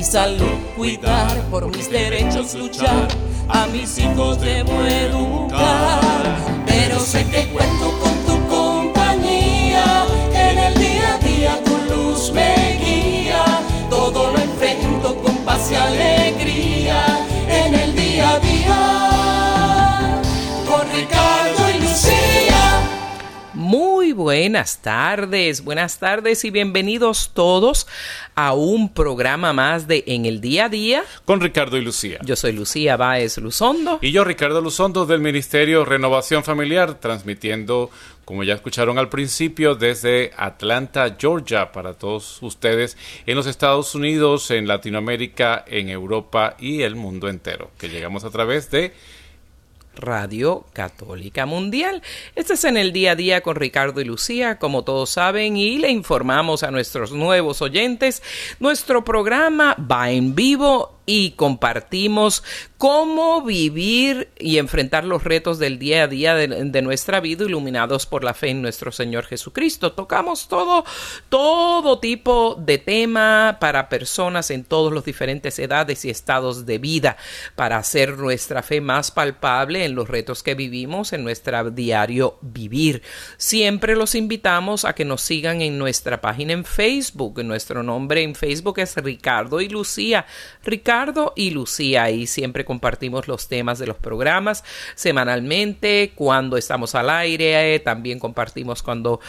Mi salud cuidar, por mis derechos luchar, a mis hijos debo educar. Pero sé que cuento con tu compañía, en el día a día tu luz me buenas tardes, buenas tardes y bienvenidos todos a un programa más de En el Día a Día. Con Ricardo y Lucía. Yo soy Lucía Báez Luzondo. Y yo, Ricardo Luzondo, del Ministerio Renovación Familiar, transmitiendo, como ya escucharon al principio, desde Atlanta, Georgia, para todos ustedes en los Estados Unidos, en Latinoamérica, en Europa y el mundo entero, que llegamos a través de Radio Católica Mundial. Este es en el día a día con Ricardo y Lucía, como todos saben, y le informamos a nuestros nuevos oyentes, nuestro programa va en vivo y compartimos cómo vivir y enfrentar los retos del día a día de, nuestra vida iluminados por la fe en nuestro Señor Jesucristo. Tocamos todo, todo tipo de tema para personas en todos los diferentes edades y estados de vida para hacer nuestra fe más palpable en los retos que vivimos en nuestro diario vivir. Siempre los invitamos a que nos sigan en nuestra página en Facebook. Nuestro nombre en Facebook es Ricardo y Lucía. Ricardo y Lucía. Y siempre compartimos los temas de los programas semanalmente cuando estamos al aire también compartimos cuando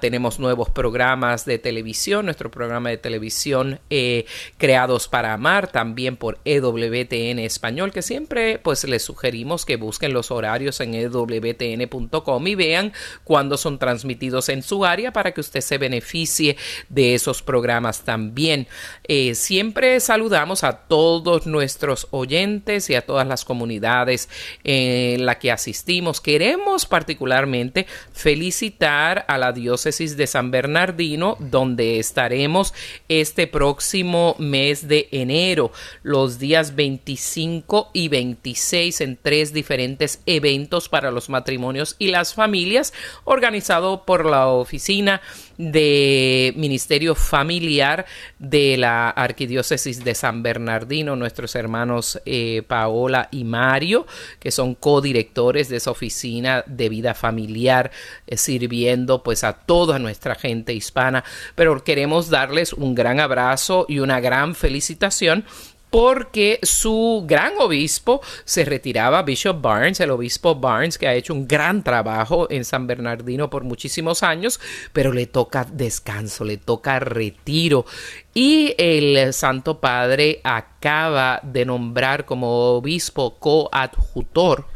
tenemos nuevos programas de televisión nuestro programa de televisión eh, creados para amar también por EWTN español que siempre pues les sugerimos que busquen los horarios en ewtn.com y vean cuándo son transmitidos en su área para que usted se beneficie de esos programas también. Eh, siempre saludamos a todos todos nuestros oyentes y a todas las comunidades en la que asistimos. Queremos particularmente felicitar a la diócesis de San Bernardino, donde estaremos este próximo mes de enero, los días 25 y 26 en tres diferentes eventos para los matrimonios y las familias, organizado por la oficina de Ministerio Familiar de la Arquidiócesis de San Bernardino, nuestros hermanos eh, Paola y Mario, que son codirectores de esa oficina de vida familiar, eh, sirviendo pues a toda nuestra gente hispana. Pero queremos darles un gran abrazo y una gran felicitación porque su gran obispo se retiraba, Bishop Barnes, el obispo Barnes, que ha hecho un gran trabajo en San Bernardino por muchísimos años, pero le toca descanso, le toca retiro. Y el Santo Padre acaba de nombrar como obispo coadjutor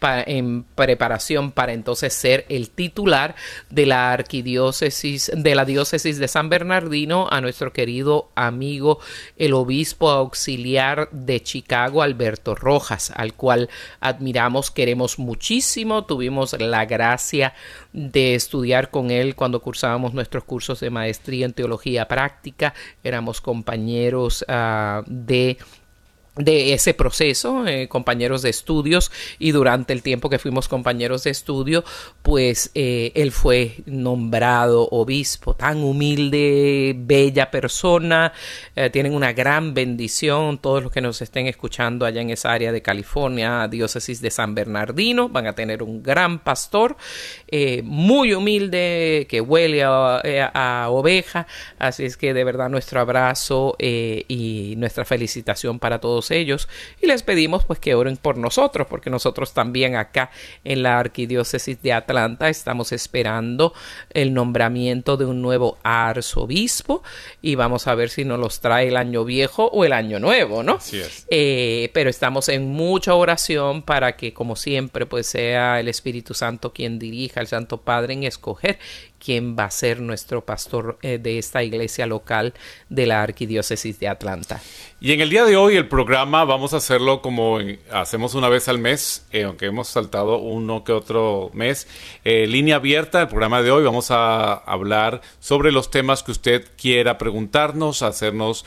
en preparación para entonces ser el titular de la arquidiócesis de la diócesis de San Bernardino a nuestro querido amigo el obispo auxiliar de Chicago Alberto Rojas al cual admiramos queremos muchísimo tuvimos la gracia de estudiar con él cuando cursábamos nuestros cursos de maestría en teología práctica. Éramos compañeros uh, de de ese proceso, eh, compañeros de estudios, y durante el tiempo que fuimos compañeros de estudio, pues eh, él fue nombrado obispo, tan humilde, bella persona, eh, tienen una gran bendición, todos los que nos estén escuchando allá en esa área de California, diócesis de San Bernardino, van a tener un gran pastor, muy humilde, que huele a, a, oveja, así es que de verdad nuestro abrazo y nuestra felicitación para todos ellos y les pedimos pues que oren por nosotros porque nosotros también acá en la arquidiócesis de Atlanta estamos esperando el nombramiento de un nuevo arzobispo y vamos a ver si nos los trae el año viejo o el año nuevo, ¿no? Así es. Eh, pero estamos en mucha oración para que como siempre pues sea el Espíritu Santo quien dirija al Santo Padre en escoger quien va a ser nuestro pastor eh, de esta iglesia local de la Arquidiócesis de Atlanta. Y en el día de hoy el programa vamos a hacerlo como hacemos una vez al mes, eh, aunque hemos saltado uno que otro mes. Eh, línea abierta, el programa de hoy vamos a hablar sobre los temas que usted quiera preguntarnos, hacernos,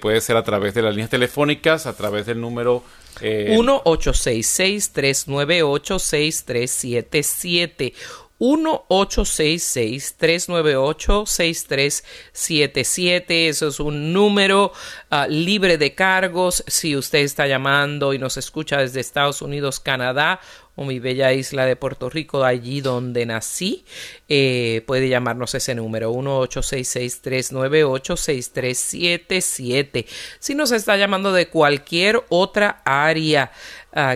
puede ser a través de las líneas telefónicas, a través del número 1-866-398-6377. 1-866-398-6377. Eso es un número ah, libre de cargos. Si usted está llamando y nos escucha desde Estados Unidos, Canadá o mi bella isla de Puerto Rico, allí donde nací, eh, puede llamarnos ese número 1-866-398-6377. Si nos está llamando de cualquier otra área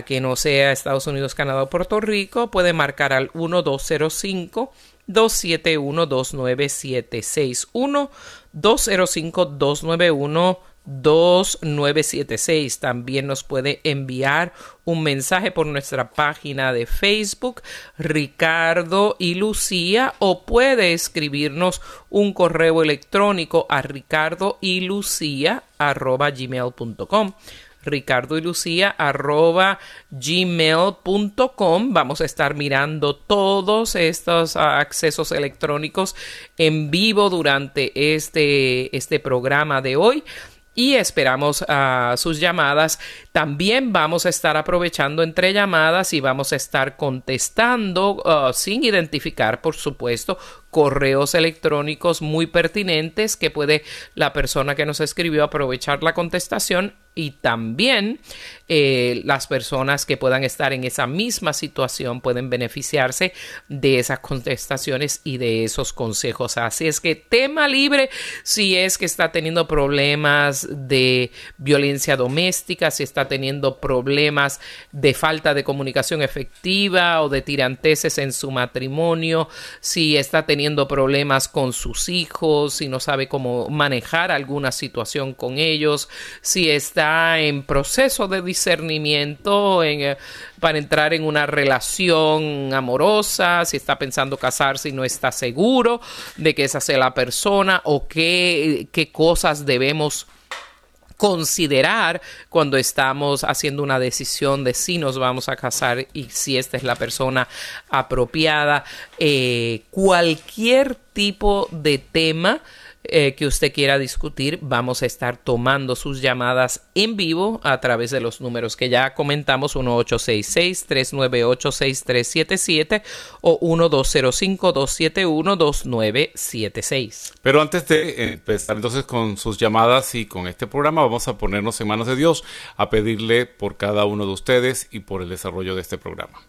que no sea Estados Unidos, Canadá o Puerto Rico, puede marcar al 1205 271 2976 1 205 291 2976. También nos puede enviar un mensaje por nuestra página de Facebook, Ricardo y Lucía, o puede escribirnos un correo electrónico a ricardo y lucía gmail.com ricardo y lucía arroba gmail.com. Vamos a estar mirando todos estos accesos electrónicos en vivo durante este, este programa de hoy y esperamos a sus llamadas. También vamos a estar aprovechando entre llamadas y vamos a estar contestando ah, sin identificar, por supuesto, correos electrónicos muy pertinentes que puede la persona que nos escribió aprovechar la contestación y también eh, las personas que puedan estar en esa misma situación pueden beneficiarse de esas contestaciones y de esos consejos. Así es que tema libre si es que está teniendo problemas de violencia doméstica, si está teniendo problemas de falta de comunicación efectiva o de tiranteses en su matrimonio, si está teniendo problemas con sus hijos, si no sabe cómo manejar alguna situación con ellos, si está en proceso de discernimiento eh, para entrar en una relación amorosa, si está pensando casarse y no está seguro de que esa sea la persona o qué, qué cosas debemos considerar cuando estamos haciendo una decisión de si nos vamos a casar y si esta es la persona apropiada. Eh, cualquier tipo de tema eh, que usted quiera discutir, vamos a estar tomando sus llamadas en vivo a través de los números que ya comentamos, 1866-398-6377 o 1205-271-2976. Pero antes de empezar entonces con sus llamadas y con este programa, vamos a ponernos en manos de Dios a pedirle por cada uno de ustedes y por el desarrollo de este programa.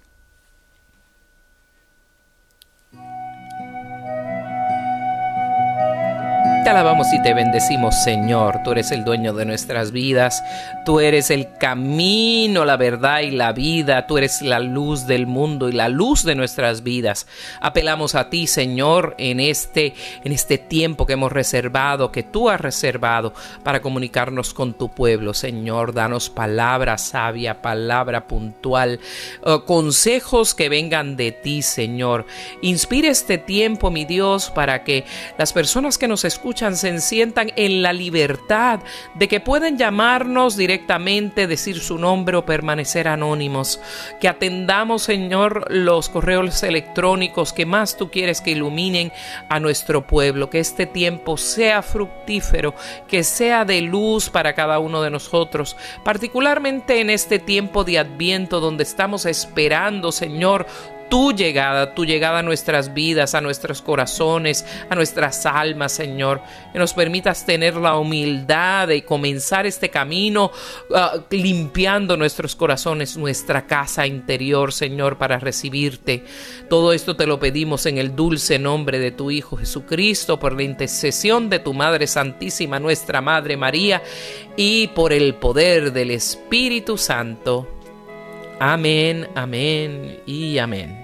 Alabamos y te bendecimos, Señor. Tú eres el dueño de nuestras vidas. Tú eres el camino, la verdad y la vida. Tú eres la luz del mundo y la luz de nuestras vidas. Apelamos a ti, Señor, en este, en este tiempo que hemos reservado, que tú has reservado para comunicarnos con tu pueblo. Señor, danos palabra sabia, palabra puntual, oh, consejos que vengan de ti, Señor. Inspire este tiempo, mi Dios, para que las personas que nos escuchan se sientan en la libertad de que pueden llamarnos directamente, decir su nombre o permanecer anónimos. Que atendamos, Señor, los correos electrónicos que más tú quieres que iluminen a nuestro pueblo. Que este tiempo sea fructífero, que sea de luz para cada uno de nosotros, particularmente en este tiempo de adviento donde estamos esperando, Señor, tu llegada, tu llegada a nuestras vidas, a nuestros corazones, a nuestras almas, Señor. Que nos permitas tener la humildad de comenzar este camino ah, limpiando nuestros corazones, nuestra casa interior, Señor, para recibirte. Todo esto te lo pedimos en el dulce nombre de tu Hijo Jesucristo, por la intercesión de tu Madre Santísima, nuestra Madre María, y por el poder del Espíritu Santo. Amén, amén y amén.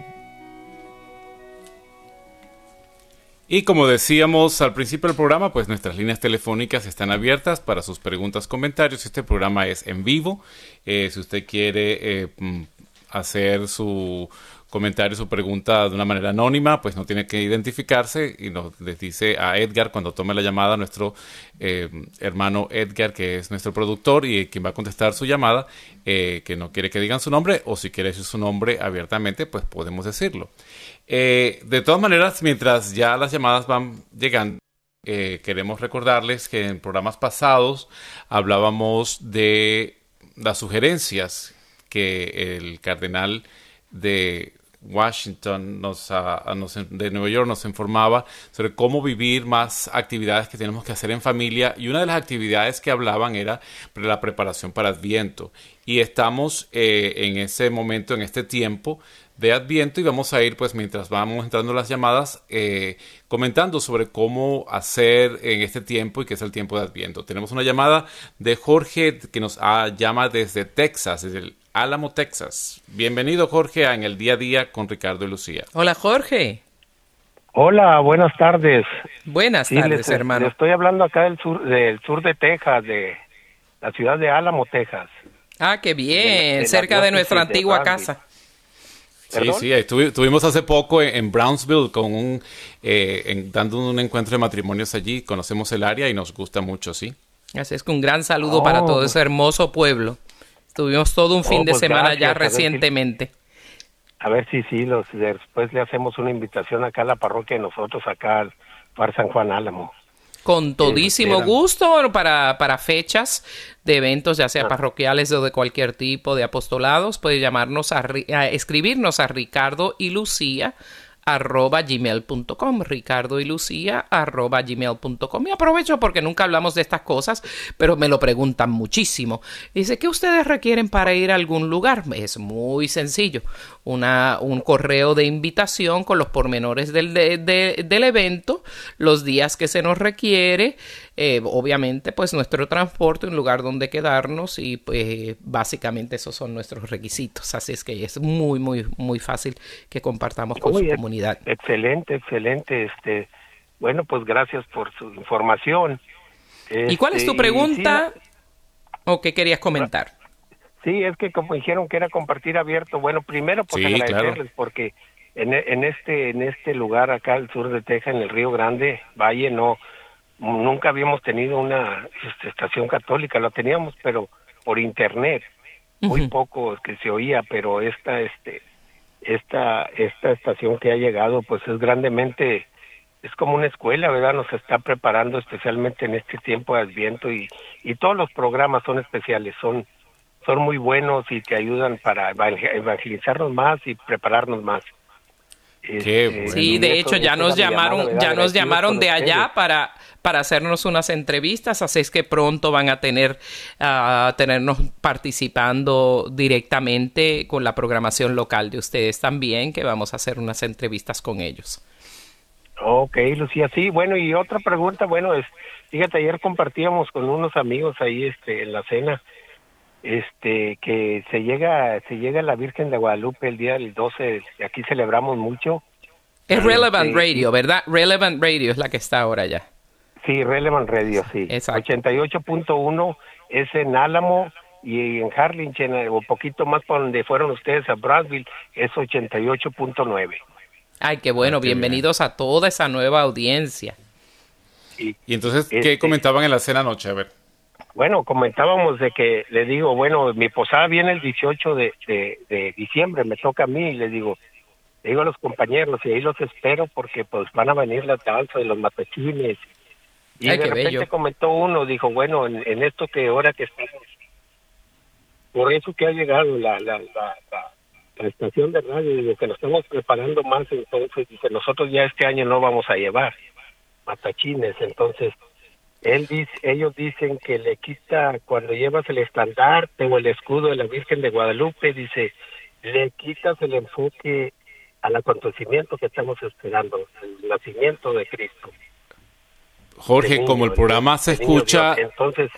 Y como decíamos al principio del programa, pues nuestras líneas telefónicas están abiertas para sus preguntas, comentarios. Este programa es en vivo. Eh, si usted quiere eh, mm, hacer su comentario, su pregunta de una manera anónima, pues no tiene que identificarse y nos les dice a Edgar cuando tome la llamada, nuestro eh, hermano Edgar, que es nuestro productor y quien va a contestar su llamada, que no quiere que digan su nombre o si quiere decir su nombre abiertamente, pues podemos decirlo. Eh, de todas maneras, mientras ya las llamadas van llegando, queremos recordarles que en programas pasados hablábamos de las sugerencias que el cardenal de Washington, nos, de Nueva York, nos informaba sobre cómo vivir más actividades que tenemos que hacer en familia y una de las actividades que hablaban era la preparación para Adviento. Y estamos eh, en ese momento, en este tiempo de Adviento y vamos a ir, pues mientras vamos entrando las llamadas, eh, comentando sobre cómo hacer en este tiempo y qué es el tiempo de Adviento. Tenemos una llamada de Jorge que nos llama desde Texas, desde el Álamo, Texas. Bienvenido, Jorge, a En el Día a Día con Ricardo y Lucía. Hola, Jorge. Hola, buenas tardes. Buenas tardes, hermano. estoy hablando acá del sur, del sur de Texas, de la ciudad de Álamo, Texas. Ah, qué bien, cerca de nuestra antigua casa. Sí, sí, estuvimos hace poco en, Brownsville con un, eh, dando un encuentro de matrimonios allí, conocemos el área y nos gusta mucho, sí. Así es que un gran saludo para todo oh. ese hermoso pueblo. Tuvimos todo un fin oh, de pues semana ya recientemente. a ver si sí, los, después le hacemos una invitación acá a la parroquia de nosotros, acá al Par San Juan Álamo. Con todísimo gusto para, para fechas de eventos, ya sea parroquiales o de cualquier tipo de apostolados, puede llamarnos a, a escribirnos a Ricardo y Lucía arroba gmail.com, Ricardo y Lucía arroba gmail.com. Y aprovecho porque nunca hablamos de estas cosas, pero me lo preguntan muchísimo. Dice, ¿qué ustedes requieren para ir a algún lugar? Es muy sencillo. Una, un correo de invitación con los pormenores del, del evento, los días que se nos requiere, eh, obviamente pues nuestro transporte, un lugar donde quedarnos y pues básicamente esos son nuestros requisitos. Así es que es muy, muy, muy fácil que compartamos con su comunidad. Excelente, excelente. Este, bueno, pues gracias por su información. ¿Y cuál es tu este, pregunta o qué querías comentar? Sí, es que como dijeron que era compartir abierto, bueno, primero pues agradecerles porque en, en, este en este lugar acá al sur de Texas, en el Río Grande, Valle, no nunca habíamos tenido una este, estación católica, la teníamos, pero por internet, muy poco que se oía, pero esta, este, esta, esta estación que ha llegado, pues es grandemente, es como una escuela, ¿verdad? Nos está preparando especialmente en este tiempo de Adviento y, y todos los programas son especiales, son, son muy buenos y te ayudan para evangelizarnos más y prepararnos más. Este, sí, de hecho ya nos llamaron, ya nos llamaron de allá para para hacernos unas entrevistas, así es que pronto van a tener a tenernos participando directamente con la programación local de ustedes también, que vamos a hacer unas entrevistas con ellos. Ok, Lucía, sí, bueno, y otra pregunta, bueno, es, fíjate, ayer compartíamos con unos amigos ahí este, en la cena, este, que se llega, se llega la Virgen de Guadalupe el día del 12, aquí celebramos mucho. Es Relevant este, Radio, ¿verdad? Relevant Radio es la que está ahora ya. Sí, Relevant Radio, sí. 88.1 es en Álamo y en Harlingen, o poquito más por donde fueron ustedes a Brownsville, es 88.9. Ay, qué bueno, bienvenidos a toda esa nueva audiencia. Y entonces, ¿qué este, comentaban en la cena anoche? A ver. Bueno, comentábamos de que le digo, bueno, mi posada viene el 18 de, de, diciembre, me toca a mí, y le digo, le digo a los compañeros, y ahí los espero porque pues van a venir las danzas de los matechines y de repente comentó uno, dijo, bueno, en, esto que ahora que estamos, por eso que ha llegado la, la, la, la, estación de radio, digo que nos estamos preparando más, entonces dice, nosotros ya este año no vamos a llevar matachines, entonces él dice, ellos dicen que le quita cuando llevas el estandarte o el escudo de la Virgen de Guadalupe, dice, le quitas el enfoque al acontecimiento que estamos esperando, el nacimiento de Cristo. Jorge, como el programa se escucha... entonces,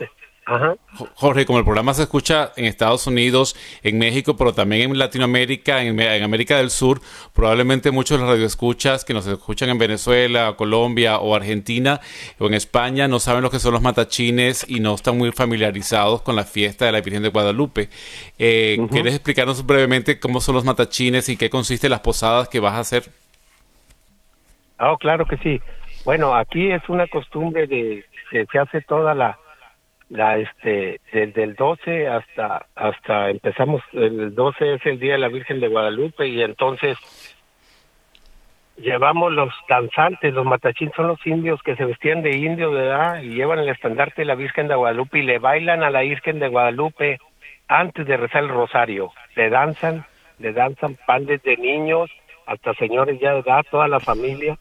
Jorge, como el programa se escucha en Estados Unidos, en México, pero también en Latinoamérica, en, América del Sur, probablemente muchos de los radioescuchas que nos escuchan en Venezuela, Colombia o Argentina o en España no saben lo que son los matachines y no están muy familiarizados con la fiesta de la Virgen de Guadalupe. Eh, ¿Quieres explicarnos brevemente cómo son los matachines y qué consiste las posadas que vas a hacer? Oh, claro que sí. Bueno, aquí es una costumbre de que se hace toda la la este desde el 12 hasta hasta empezamos el 12 es el día de la Virgen de Guadalupe y entonces llevamos los danzantes, los matachín son los indios que se vestían de indio, ¿verdad? Y llevan el estandarte de la Virgen de Guadalupe y le bailan a la Virgen de Guadalupe antes de rezar el rosario. Le danzan, le danzan pan desde niños hasta señores ya de edad, toda la familia.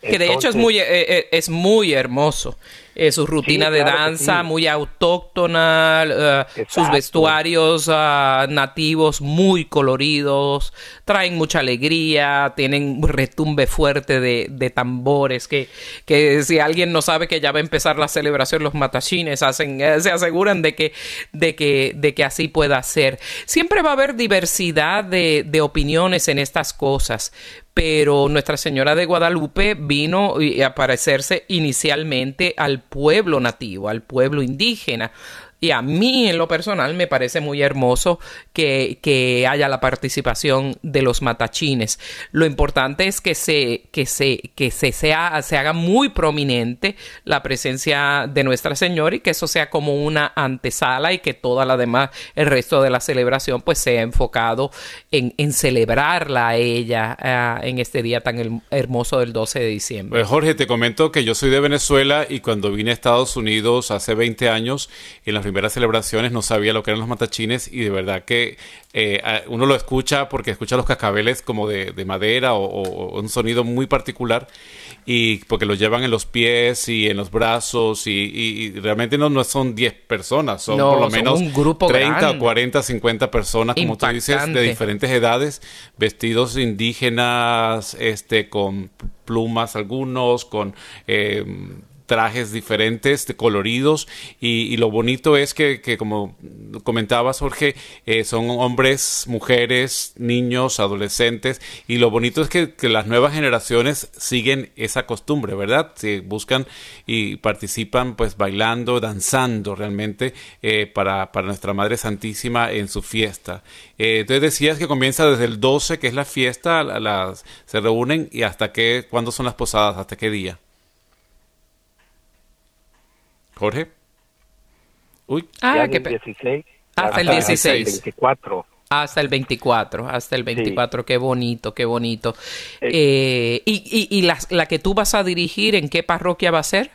Que de hecho es muy, eh, eh, es muy hermoso. Eh, su rutina de danza muy autóctona, eh, sus vestuarios ah, nativos muy coloridos, traen mucha alegría, tienen un retumbe fuerte de, tambores, que, que si alguien no sabe que ya va a empezar la celebración, los matachines hacen, eh, se aseguran de que, de, que, de que así pueda ser. Siempre va a haber diversidad de, de opiniones en estas cosas, pero Nuestra Señora de Guadalupe vino a parecerse inicialmente al pueblo nativo, al pueblo indígena. Y a mí, en lo personal, me parece muy hermoso que, que, haya la participación de los matachines. Lo importante es que se, que se, que se, sea, se haga muy prominente la presencia de Nuestra Señora y que eso sea como una antesala y que toda la demás, el resto de la celebración, pues sea enfocado en, en celebrarla a ella uh, en este día tan hermoso del 12 de diciembre. Pues Jorge, te comento que yo soy de Venezuela y cuando vine a Estados Unidos hace 20 años, en las primeras celebraciones no sabía lo que eran los matachines y de verdad que eh, uno lo escucha porque escucha los cascabeles como de, madera o, un sonido muy particular y porque lo llevan en los pies y en los brazos y, realmente no, no son 10 personas, son por lo menos un grupo 30, 40, 50 personas, como tú dices, de diferentes edades, vestidos indígenas, este, con plumas algunos, con eh, trajes diferentes, de coloridos, y, lo bonito es que, como comentabas, Jorge, eh, son hombres, mujeres, niños, adolescentes, y lo bonito es que, las nuevas generaciones siguen esa costumbre, ¿verdad? Se buscan y participan pues bailando, danzando realmente eh, para, para, nuestra Madre Santísima en su fiesta. Eh, entonces decías que comienza desde el 12, que es la fiesta, las, se reúnen y hasta qué, ¿cuándo son las posadas? ¿Hasta qué día? Jorge. Uy. Ah, qué 16, hasta, el 16. Hasta el 24. Hasta el 24, hasta el 24, qué bonito, qué bonito. Eh, eh, ¿Y, y, y la, la, que tú vas a dirigir, en qué parroquia va a ser?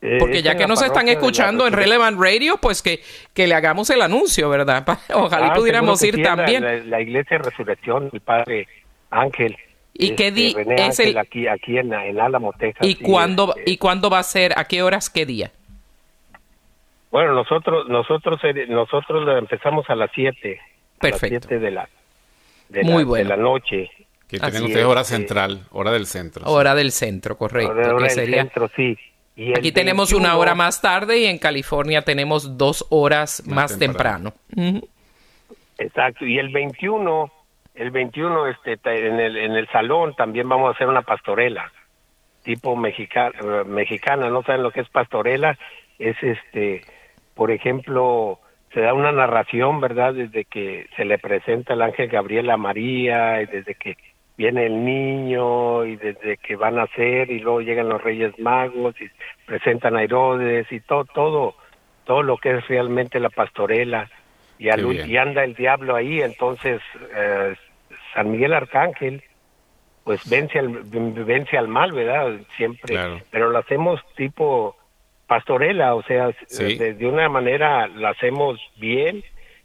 Eh, Porque ya que nos están escuchando en Relevant Radio, pues que, que le hagamos el anuncio, ¿verdad? Ojalá ah, pudiéramos ir también. La, Iglesia de Resurrección, el Padre Ángel. ¿Y qué día es el aquí aquí en, en Álamo, Texas? ¿Y cuándo y cuándo va a ser? ¿A qué horas? ¿Qué día? Bueno, nosotros nosotros eh, nosotros empezamos a las 7. Perfecto. A las 7 de la de Muy la, de la noche. Que tienen ustedes hora central, hora del centro. Hora del centro, correcto. Hora, del centro, sí. Aquí tenemos una hora más tarde y en California tenemos dos horas más, temprano. Exacto. Y el 21 el 21 este en el en el salón también vamos a hacer una pastorela tipo mexicana mexicana no saben lo que es pastorela es este por ejemplo se da una narración verdad desde que se le presenta el ángel Gabriel a María y desde que viene el niño y desde que van a ser y luego llegan los Reyes Magos y presentan a Herodes y todo todo todo lo que es realmente la pastorela y, y anda el diablo ahí, entonces eh, San Miguel Arcángel pues vence al, vence al mal, ¿verdad? Siempre, pero lo hacemos tipo pastorela, o sea, de, una manera la hacemos bien,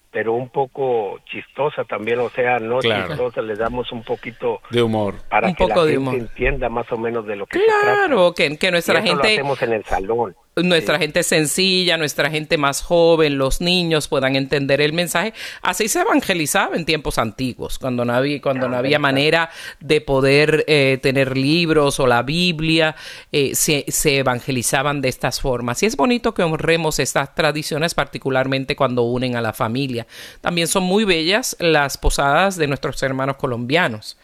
pero un poco chistosa también, o sea, no chistosa, le damos un poquito de humor. para un que poco la de gente humor. entienda más o menos de lo que claro, se que, que nuestra gente lo hacemos en el salón. Nuestra gente sencilla, nuestra gente más joven, los niños puedan entender el mensaje. Así se evangelizaba en tiempos antiguos, cuando no había, cuando no había manera de poder eh, tener libros o la Biblia, eh, se, se evangelizaban de estas formas. Y es bonito que honremos estas tradiciones, particularmente cuando unen a la familia. También son muy bellas las posadas de nuestros hermanos colombianos.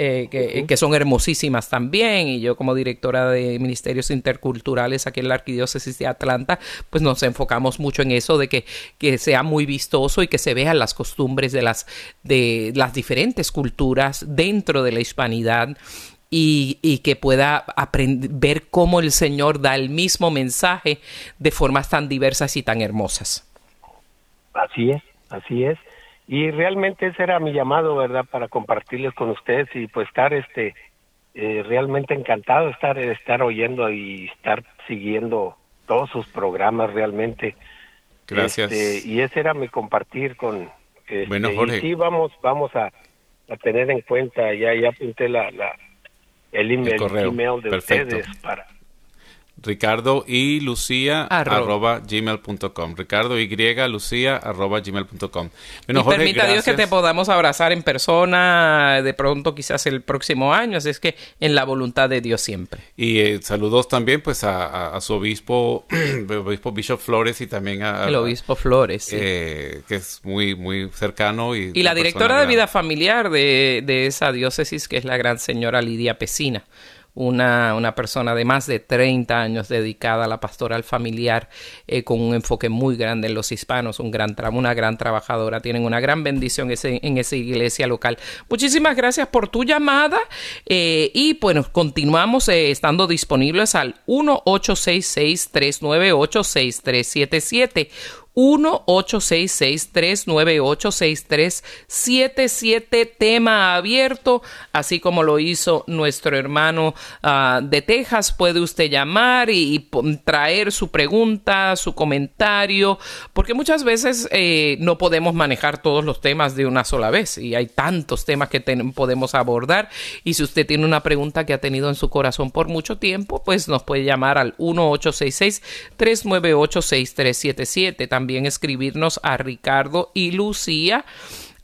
Eh, que, son hermosísimas también. Y yo como directora de Ministerios Interculturales aquí en la Arquidiócesis de Atlanta, pues nos enfocamos mucho en eso, de que, que sea muy vistoso y que se vean las costumbres de las, de las diferentes culturas dentro de la hispanidad. Y, y, que pueda aprender, ver cómo el Señor da el mismo mensaje de formas tan diversas y tan hermosas. Así es, así es y realmente ese era mi llamado verdad para compartirles con ustedes y pues estar este eh, realmente encantado de estar estar oyendo y estar siguiendo todos sus programas realmente. Gracias. Este, y ese era mi compartir con este, bueno Jorge. sí vamos vamos a, a, tener en cuenta ya ya apunté la, la el email, email de ustedes para Ricardo y Lucía arroba, gmail.com. Ricardo y Lucía arroba gmail.com. Bueno, y permita Dios que te podamos abrazar en persona de pronto quizás el próximo año, así es que en la voluntad de Dios siempre. Y eh, saludos también pues a, su obispo, obispo Bishop Flores y también a... El obispo Flores, eh, que es muy, muy cercano. Y, y la directora de vida familiar de, de esa diócesis que es la gran señora Lidia Pesina una, una, persona de más de 30 años dedicada a la pastoral familiar eh, con un enfoque muy grande en los hispanos, un gran una gran trabajadora, tienen una gran bendición en esa iglesia local. Muchísimas gracias por tu llamada eh, y bueno, continuamos eh, estando disponibles al 1866 398 6377 1-866-398-6377, tema abierto, así como lo hizo nuestro hermano ah, de Texas. Puede usted llamar y, traer su pregunta, su comentario, porque muchas veces eh, no podemos manejar todos los temas de una sola vez y hay tantos temas que podemos abordar. Y si usted tiene una pregunta que ha tenido en su corazón por mucho tiempo, pues nos puede llamar al 1-866-398-6377. También escribirnos a Ricardo y Lucía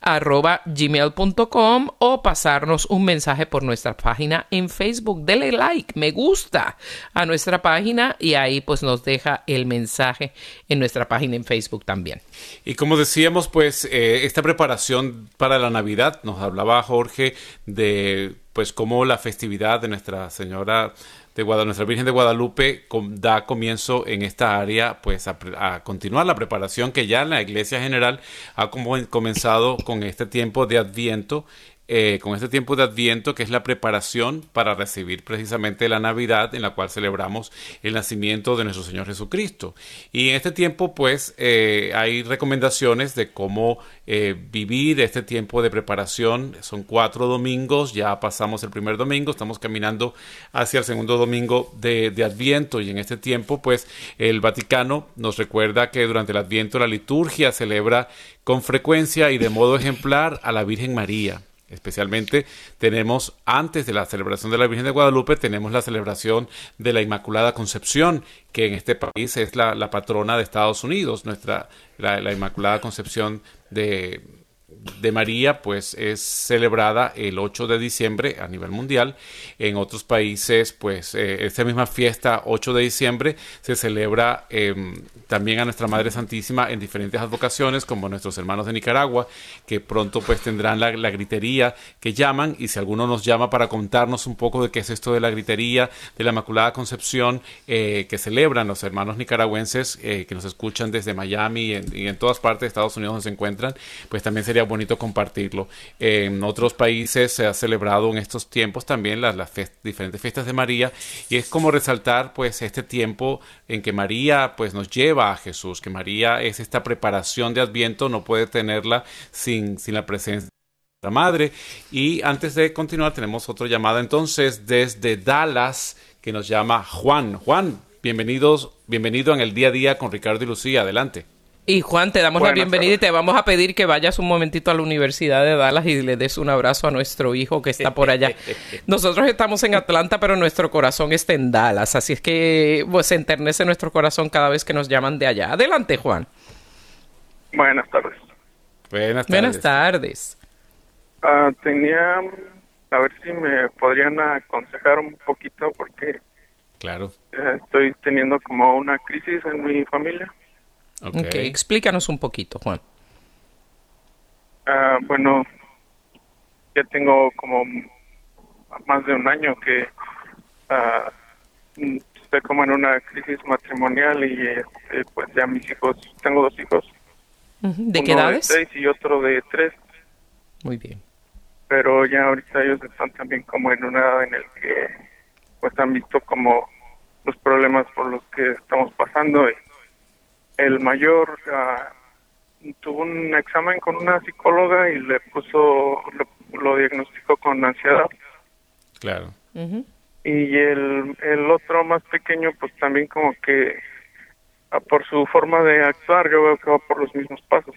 arroba gmail.com o pasarnos un mensaje por nuestra página en Facebook. Dele like, me gusta a nuestra página y ahí pues nos deja el mensaje en nuestra página en Facebook también. Y como decíamos, pues eh, esta preparación para la Navidad, nos hablaba Jorge de pues cómo la festividad de Nuestra Señora de Guadalupe, nuestra Virgen de Guadalupe da comienzo en esta área pues a, continuar la preparación que ya la Iglesia General ha comenzado con este tiempo de Adviento eh, con este tiempo de Adviento, que es la preparación para recibir precisamente la Navidad, en la cual celebramos el nacimiento de nuestro Señor Jesucristo. Y en este tiempo, pues, eh, hay recomendaciones de cómo eh, vivir este tiempo de preparación. Son cuatro domingos, ya pasamos el primer domingo, estamos caminando hacia el segundo domingo de, de Adviento y en este tiempo, pues, el Vaticano nos recuerda que durante el Adviento la liturgia celebra con frecuencia y de modo ejemplar a la Virgen María. Especialmente tenemos, antes de la celebración de la Virgen de Guadalupe, tenemos la celebración de la Inmaculada Concepción, que en este país es la, patrona de Estados Unidos, nuestra, la Inmaculada Concepción de, de María pues es celebrada el 8 de diciembre a nivel mundial. En otros países pues eh, esta misma fiesta 8 de diciembre se celebra em, también a nuestra Madre Santísima en diferentes advocaciones como nuestros hermanos de Nicaragua que pronto pues tendrán la, gritería que llaman y si alguno nos llama para contarnos un poco de qué es esto de la gritería de la Inmaculada Concepción eh, que celebran los hermanos nicaragüenses eh, que nos escuchan desde Miami y en, y en todas partes de Estados Unidos donde se encuentran pues también sería bonito compartirlo. En otros países se ha celebrado en estos tiempos también las, diferentes fiestas de María y es como resaltar pues este tiempo en que María pues nos lleva a Jesús, que María es esta preparación de Adviento, no puede tenerla sin, sin la presencia de la Madre. Y antes de continuar tenemos otra llamada entonces desde Dallas que nos llama Juan. Juan, bienvenidos, bienvenido en el día a día con Ricardo y Lucía, adelante. Y Juan, te damos la bienvenida y te vamos a pedir que vayas un momentito a la Universidad de Dallas y le des un abrazo a nuestro hijo que está por allá. Nosotros estamos en Atlanta, pero nuestro corazón está en Dallas, así es que pues, se enternece nuestro corazón cada vez que nos llaman de allá. Adelante, Juan. Buenas tardes. Buenas tardes. Buenas tardes. Ah, tenía, a ver si me podrían aconsejar un poquito porque claro. Estoy teniendo como una crisis en mi familia. Ok, explícanos un poquito, Juan. Ah, bueno, ya tengo como más de un año que uh, estoy como en una crisis matrimonial y este, pues ya mis hijos, tengo dos hijos. ¿De qué edades? De seis y otro de tres. Muy bien. Pero ya ahorita ellos están también como en una edad en el que pues han visto como los problemas por los que estamos pasando y el mayor uh, tuvo un examen con una psicóloga y le puso, lo, diagnosticó con ansiedad. Claro. Y el, el otro más pequeño, pues también como que uh, por su forma de actuar, yo veo que va por los mismos pasos.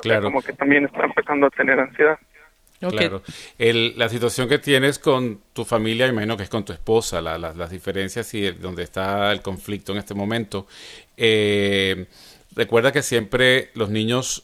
Claro. como que también está empezando a tener ansiedad. Claro. El, la situación que tienes con tu familia, imagino que es con tu esposa, las diferencias y donde está el conflicto en este momento. Eh, recuerda que siempre los niños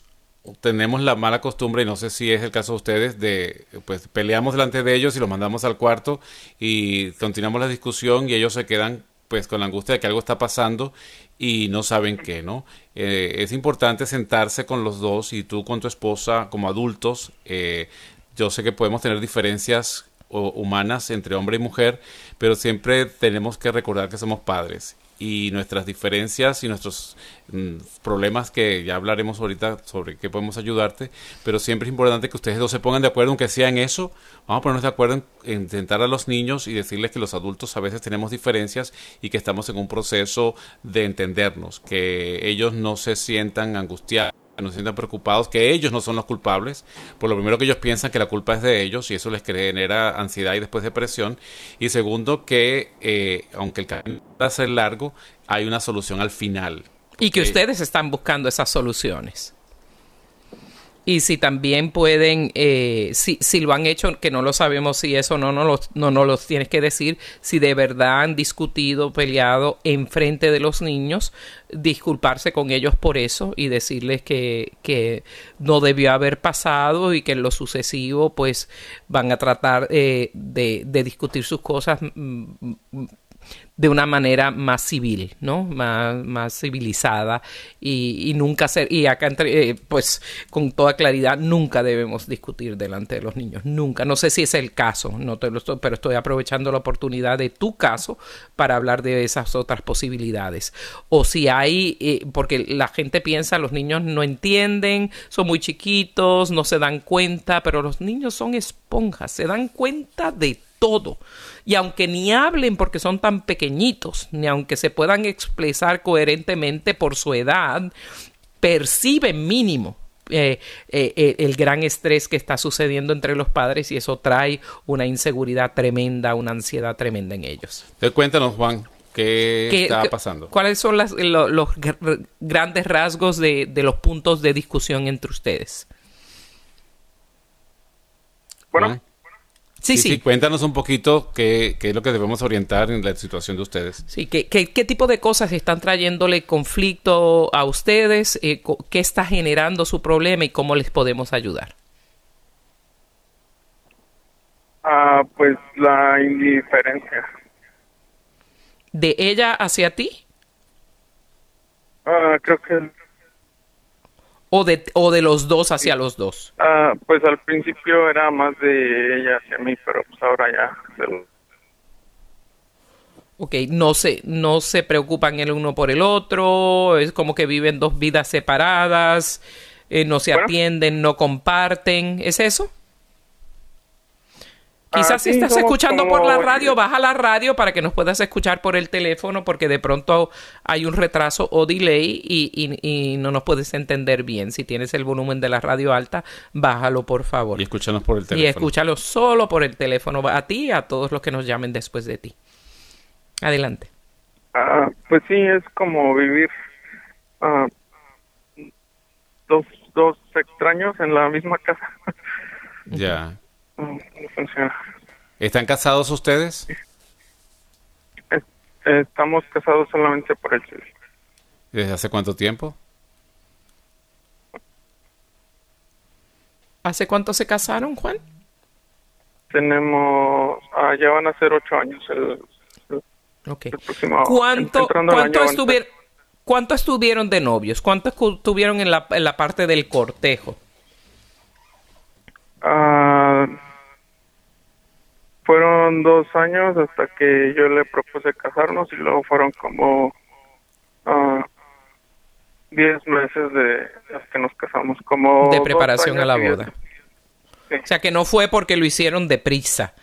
tenemos la mala costumbre, y no sé si es el caso de ustedes, de pues peleamos delante de ellos y los mandamos al cuarto y continuamos la discusión y ellos se quedan pues con la angustia de que algo está pasando y no saben qué, ¿no? Eh, es importante sentarse con los dos y tú con tu esposa como adultos, eh, yo sé que podemos tener diferencias humanas entre hombre y mujer, pero siempre tenemos que recordar que somos padres y nuestras diferencias y nuestros mm, problemas que ya hablaremos ahorita sobre qué podemos ayudarte, pero siempre es importante que ustedes dos se pongan de acuerdo, aunque sea en eso, vamos a ponernos de acuerdo en, intentar a los niños y decirles que los adultos a veces tenemos diferencias y que estamos en un proceso de entendernos, que ellos no se sientan angustiados no se sientan preocupados, que ellos no son los culpables, por lo primero que ellos piensan que la culpa es de ellos y eso les genera ansiedad y después depresión, y segundo que eh, aunque el camino va a ser largo, hay una solución al final. Y que ustedes están buscando esas soluciones y si también pueden, eh, si, si lo han hecho, que no lo sabemos si eso no, no, los, no nos los tienes que decir, si de verdad han discutido, peleado en frente de los niños, disculparse con ellos por eso y decirles que, que no debió haber pasado y que en lo sucesivo pues van a tratar eh, de, de discutir sus cosas mm, mm, de una manera más civil, ¿no? Más, más civilizada y, nunca ser, y acá entre, eh, pues con toda claridad, nunca debemos discutir delante de los niños, nunca. No sé si es el caso, no te lo estoy, pero estoy aprovechando la oportunidad de tu caso para hablar de esas otras posibilidades. O si hay, eh, porque la gente piensa, los niños no entienden, son muy chiquitos, no se dan cuenta, pero los niños son esponjas, se dan cuenta de todo. Y aunque ni hablen porque son tan pequeñitos, ni aunque se puedan expresar coherentemente por su edad, perciben mínimo eh, eh, eh, el gran estrés que está sucediendo entre los padres y eso trae una inseguridad tremenda, una ansiedad tremenda en ellos. Cuéntanos, Juan, ¿qué, está pasando? ¿Cuáles son los, grandes rasgos de, de, los puntos de discusión entre ustedes? Bueno, Sí, sí, Cuéntanos un poquito qué, es lo que debemos orientar en la situación de ustedes. Sí, qué, qué, tipo de cosas están trayéndole conflicto a ustedes, eh, qué está generando su problema y cómo les podemos ayudar. Ah, pues la indiferencia. ¿De ella hacia ti? Ah, creo que o de, o de los dos hacia los dos? Ah, pues al principio era más de ella hacia mí, pero pues ahora ya. Ok, no se, no se preocupan el uno por el otro, es como que viven dos vidas separadas, eh, no se atienden, no comparten, ¿es eso? Quizás si estás escuchando por la radio, baja la radio para que nos puedas escuchar por el teléfono porque de pronto hay un retraso o delay y, no nos puedes entender bien. Si tienes el volumen de la radio alta, bájalo por favor. Y escúchanos por el teléfono. Y escúchalo solo por el teléfono a ti y a todos los que nos llamen después de ti. Adelante. Ah, pues sí, es como vivir ah, dos, dos extraños en la misma casa. Ya. No, no funciona. ¿Están casados ustedes? Es- Estamos casados solamente por el civil. ¿Desde hace cuánto tiempo? ¿Hace cuánto se casaron, Juan? Tenemos, ah, ya van a ser ocho años el, el- Ok. el próximo. ¿Cuánto, cuánto, ¿Cuánto estuvieron de novios? ¿Cuánto estuvieron en la, en la parte del cortejo? Ah, fueron dos años hasta que yo le propuse casarnos y luego fueron como ah, diez meses de hasta que nos casamos. Como De preparación a la boda. O sea, que no fue porque lo hicieron deprisa.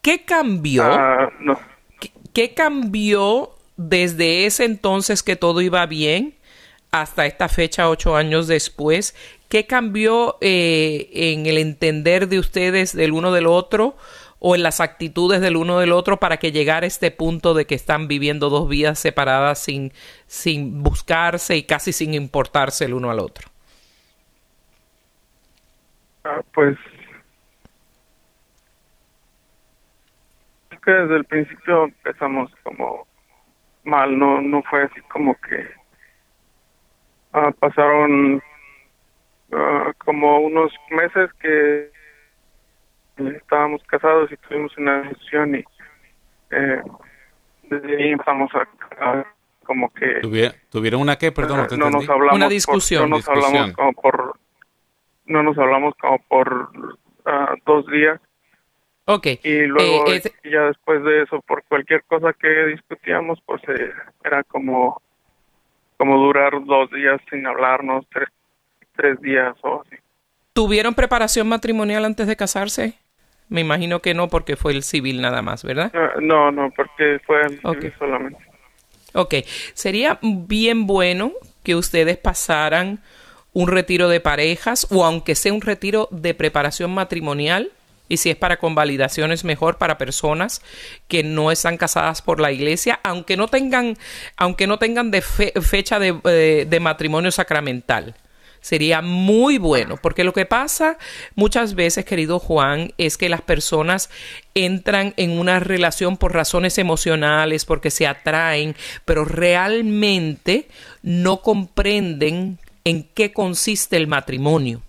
¿Qué cambió? Ah, no. ¿Qué, qué cambió desde ese entonces que todo iba bien hasta esta fecha, ocho años después? ¿Qué cambió eh, en el entender de ustedes del uno del otro o en las actitudes del uno del otro para que llegara a este punto de que están viviendo dos vidas separadas sin, sin buscarse y casi sin importarse el uno al otro? Ah, pues es que desde el principio empezamos como mal, no no fue así como que ah, pasaron ah, como unos meses que estábamos casados y tuvimos una discusión y eh, desde ahí empezamos a, a como que ¿Tuvi- ¿Tuvieron una qué? Perdón, no te no nos hablamos Una por- discusión. no nos Discusión. hablamos como por no nos hablamos como por ah, dos días Ok. y luego Eh, es- ya después de eso por cualquier cosa que discutíamos pues eh, era como como durar dos días sin hablarnos tres tres días o así ¿Tuvieron preparación matrimonial antes de casarse? Me imagino que no, porque fue el civil nada más, ¿verdad? Ah, no no porque fue el Ok. civil solamente Ok, sería bien bueno que ustedes pasaran un retiro de parejas o aunque sea un retiro de preparación matrimonial y si es para convalidaciones mejor para personas que no están casadas por la iglesia, aunque no tengan, aunque no tengan de fe- fecha de, eh, de matrimonio sacramental. Sería muy bueno, porque lo que pasa muchas veces, querido Juan, es que las personas entran en una relación por razones emocionales, porque se atraen, pero realmente no comprenden en qué consiste el matrimonio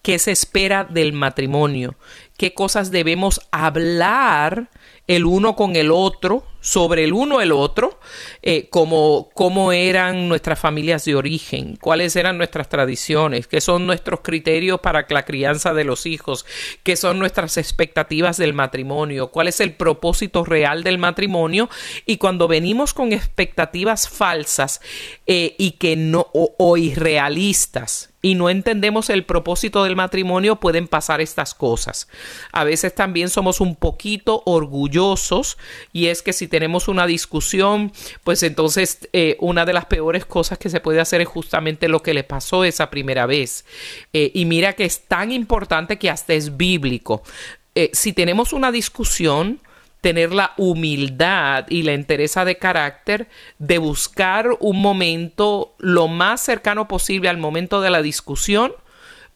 qué se espera del matrimonio, qué cosas debemos hablar el uno con el otro, sobre el uno el otro, eh, como cómo eran nuestras familias de origen, cuáles eran nuestras tradiciones, qué son nuestros criterios para la crianza de los hijos, qué son nuestras expectativas del matrimonio, cuál es el propósito real del matrimonio y cuando venimos con expectativas falsas eh, y que no o, o irrealistas y no entendemos el propósito del matrimonio, pueden pasar estas cosas. A veces también somos un poquito orgullosos y es que si tenemos una discusión, pues entonces eh, una de las peores cosas que se puede hacer es justamente lo que le pasó esa primera vez. Eh, y mira que es tan importante que hasta es bíblico. Eh, si tenemos una discusión, tener la humildad y la entereza de carácter de buscar un momento lo más cercano posible al momento de la discusión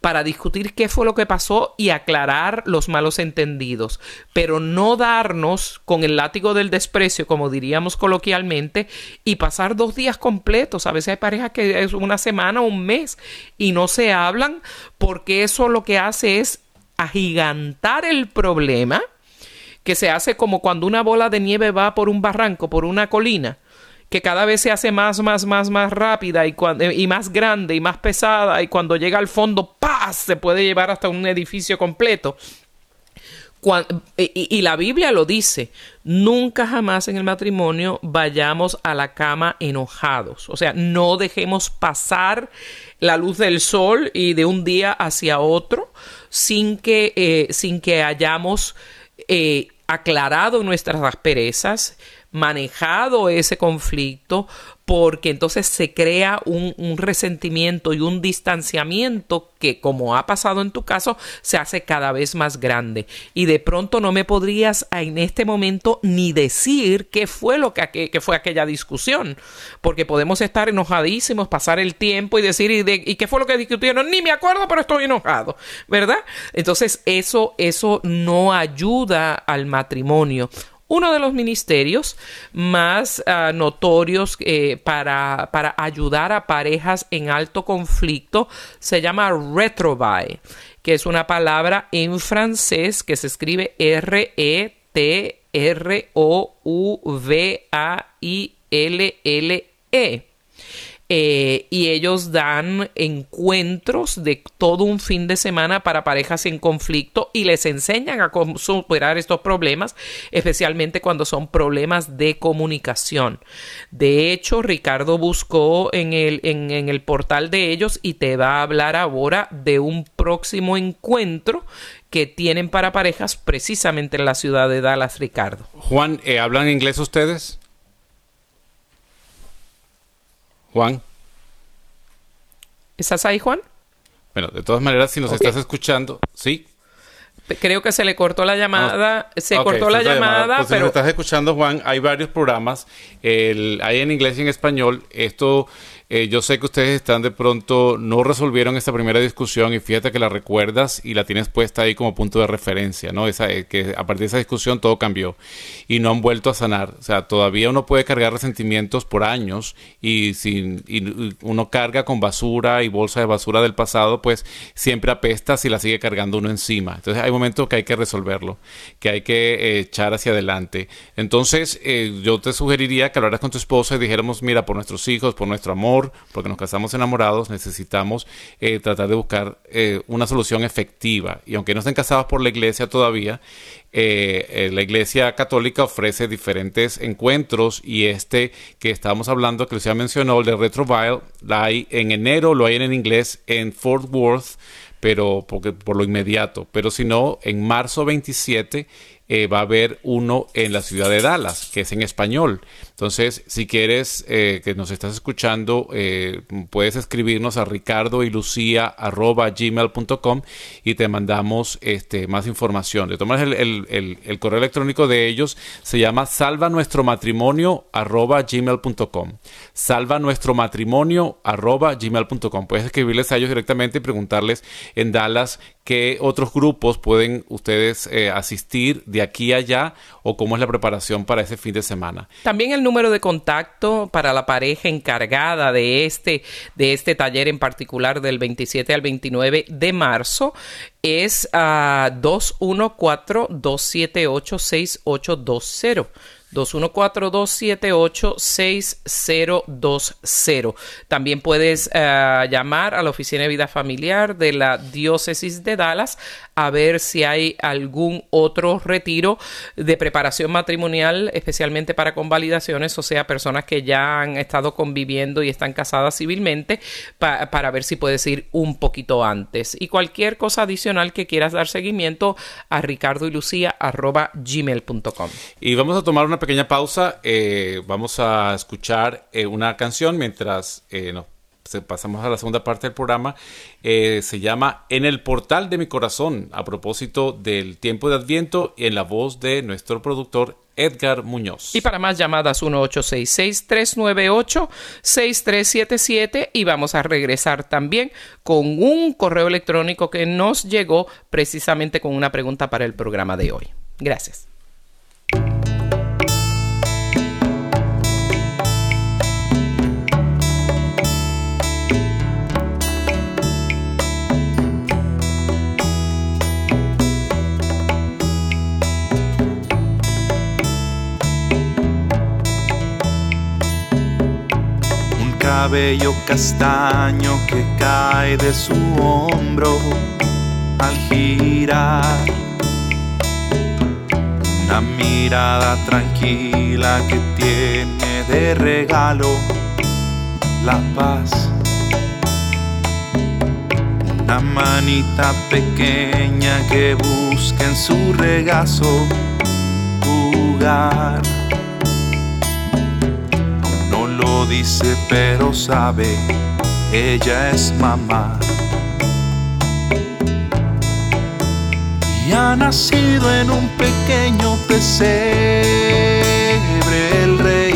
para discutir qué fue lo que pasó y aclarar los malos entendidos, pero no darnos con el látigo del desprecio, como diríamos coloquialmente, y pasar dos días completos. A veces hay parejas que es una semana o un mes y no se hablan porque eso lo que hace es agigantar el problema que se hace como cuando una bola de nieve va por un barranco, por una colina, que cada vez se hace más, más, más, más rápida y, cuan- y más grande y más pesada y cuando llega al fondo, ¡paz! se puede llevar hasta un edificio completo. Cuan- y, la Biblia lo dice, nunca jamás en el matrimonio vayamos a la cama enojados. O sea, no dejemos pasar la luz del sol y de un día hacia otro sin que, eh, sin que hayamos eh, aclarado nuestras asperezas, manejado ese conflicto, porque entonces se crea un, resentimiento y un distanciamiento que, como ha pasado en tu caso, se hace cada vez más grande. Y de pronto no me podrías en este momento ni decir qué fue lo que, que fue aquella discusión, porque podemos estar enojadísimos, pasar el tiempo y decir, ¿y, de, ¿y qué fue lo que discutieron? Ni me acuerdo, pero estoy enojado, ¿verdad? Entonces, eso, eso no ayuda al matrimonio uno de los ministerios más ah, notorios eh, para, para, ayudar a parejas en alto conflicto se llama retrovai, que es una palabra en francés que se escribe R-E-T-R-O-U-V-A-I-L-L-E. Eh, y ellos dan encuentros de todo un fin de semana para parejas en conflicto y les enseñan a cómo superar estos problemas, especialmente cuando son problemas de comunicación. De hecho, Ricardo buscó en el, en, el portal de ellos y te va a hablar ahora de un próximo encuentro que tienen para parejas precisamente en la ciudad de Dallas, Ricardo. Juan, eh, ¿hablan inglés ustedes? Juan. ¿Estás ahí, Juan? Bueno, de todas maneras, si nos estás escuchando, sí. Creo que se le cortó la llamada. se cortó la llamada, pues pero. Si nos estás escuchando, Juan, hay varios programas. El, hay en inglés y en español. Esto eh, yo sé que ustedes están de pronto, no resolvieron esta primera discusión y fíjate que la recuerdas y la tienes puesta ahí como punto de referencia, ¿no? Esa, eh, que a partir de esa discusión todo cambió y no han vuelto a sanar. O sea, todavía uno puede cargar resentimientos por años y si uno carga con basura y bolsa de basura del pasado, pues siempre apesta si la sigue cargando uno encima. Entonces hay momentos que hay que resolverlo, que hay que eh, echar hacia adelante. Entonces yo te sugeriría que hablaras con tu esposa y dijéramos, mira, por nuestros hijos, por nuestro amor, porque nos casamos enamorados, necesitamos eh, tratar de buscar eh, una solución efectiva. Y aunque no estén casados por la iglesia todavía, eh, la iglesia católica ofrece diferentes encuentros y este que estábamos hablando, que ya mencionó, el de Retrovile, la hay en enero, lo hay en inglés en Fort Worth, pero porque, por lo inmediato. Pero si no, en marzo 27 va a haber uno en la ciudad de Dallas, que es en español. Entonces, si quieres eh, que nos estás escuchando, eh, puedes escribirnos a ricardo y lucía gmail.com y te mandamos este, más información. De todas el, el, correo electrónico de ellos se llama salva nuestro matrimonio gmail.com. Salva nuestro matrimonio gmail.com. Puedes escribirles a ellos directamente y preguntarles en Dallas qué otros grupos pueden ustedes eh, asistir de aquí a allá o cómo es la preparación para ese fin de semana. También el número de contacto para la pareja encargada de este, de este taller en particular del 27 al 29 de marzo es uh, 214-278-6820. 214-278-6020. También puedes uh, llamar a la Oficina de Vida Familiar de la Diócesis de Dallas a ver si hay algún otro retiro de preparación matrimonial, especialmente para convalidaciones, o sea, personas que ya han estado conviviendo y están casadas civilmente, para ver si puedes ir un poquito antes. Y cualquier cosa adicional que quieras dar seguimiento a ricardo y lucía arroba gmail.com. Y vamos a tomar una pequeña pausa, eh, vamos a escuchar eh, una canción mientras eh, nos pasamos a la segunda parte del programa, eh, se llama En el portal de mi corazón, a propósito del tiempo de Adviento en la voz de nuestro productor Edgar Muñoz. Y para más llamadas 1866-398-6377 y vamos a regresar también con un correo electrónico que nos llegó precisamente con una pregunta para el programa de hoy. Gracias. Cabello castaño que cae de su hombro al girar. Una mirada tranquila que tiene de regalo la paz. Una manita pequeña que busca en su regazo jugar dice, pero sabe, ella es mamá. Y ha nacido en un pequeño pesebre el rey.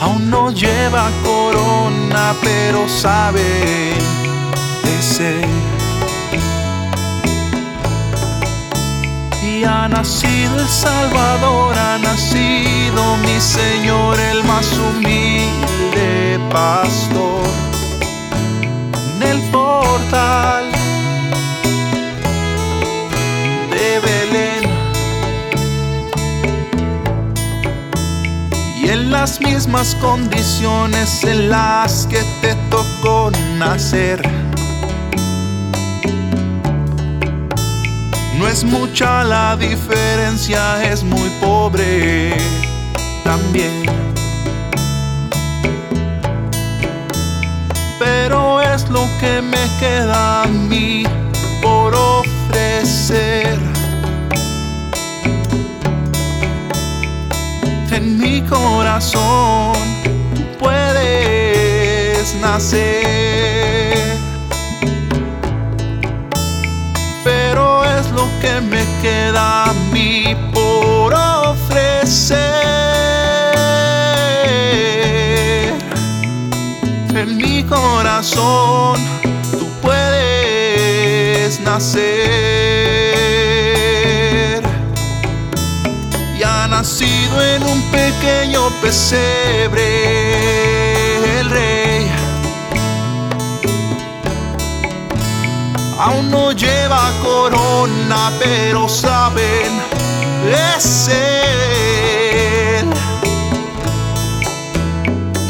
Aún no lleva corona, pero sabe de ser. Ha nacido el Salvador, ha nacido mi Señor, el más humilde pastor. En el portal de Belén y en las mismas condiciones en las que te tocó nacer No es mucha la diferencia, es muy pobre también. Pero es lo que me queda a mí por ofrecer. En mi corazón puedes nacer. Que me queda a mí por ofrecer. En mi corazón tú puedes nacer. Y ha nacido en un pequeño pesebre el rey aún no lleva corona, pero saben, es él.